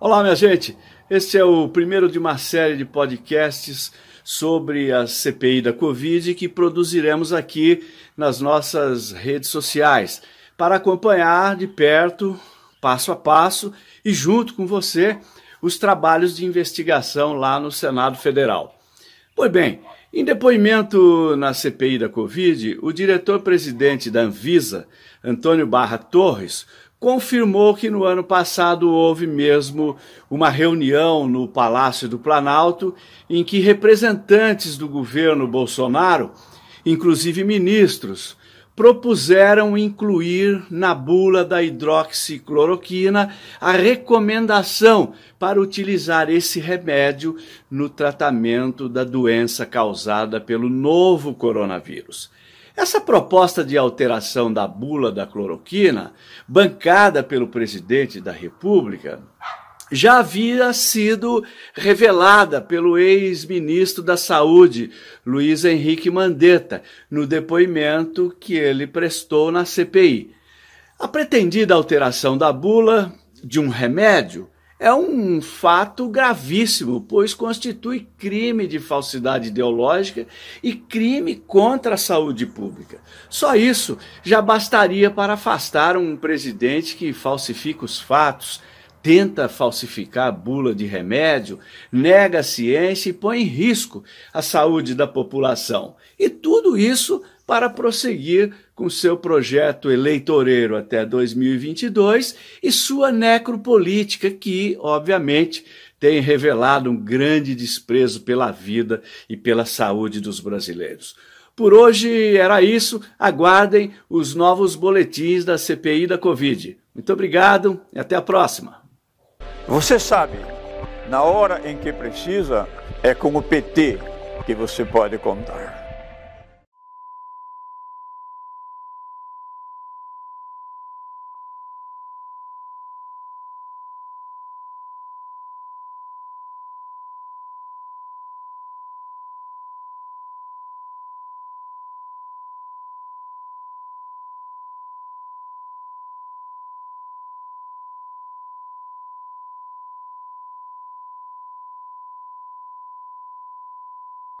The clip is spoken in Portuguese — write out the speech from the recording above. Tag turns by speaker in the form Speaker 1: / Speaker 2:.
Speaker 1: Olá, minha gente. Este é o primeiro de uma série de podcasts sobre a CPI da Covid que produziremos aqui nas nossas redes sociais para acompanhar de perto, passo a passo e junto com você os trabalhos de investigação lá no Senado Federal. Pois bem, em depoimento na CPI da Covid, o diretor-presidente da Anvisa, Antônio Barra Torres, confirmou que no ano passado houve mesmo uma reunião no Palácio do Planalto em que representantes do governo Bolsonaro, inclusive ministros, propuseram incluir na bula da hidroxicloroquina a recomendação para utilizar esse remédio no tratamento da doença causada pelo novo coronavírus. Essa proposta de alteração da bula da cloroquina, bancada pelo presidente da República, já havia sido revelada pelo ex-ministro da Saúde, Luiz Henrique Mandetta, no depoimento que ele prestou na CPI. A pretendida alteração da bula de um remédio é um fato gravíssimo, pois constitui crime de falsidade ideológica e crime contra a saúde pública. Só isso já bastaria para afastar um presidente que falsifica os fatos, tenta falsificar a bula de remédio, nega a ciência e põe em risco a saúde da população. E tudo isso para prosseguir com seu projeto eleitoreiro até 2022 e sua necropolítica, que, obviamente, tem revelado um grande desprezo pela vida e pela saúde dos brasileiros. Por hoje era isso. Aguardem os novos boletins da CPI da Covid. Muito obrigado e até a próxima.
Speaker 2: Você sabe, na hora em que precisa, é com o PT que você pode contar.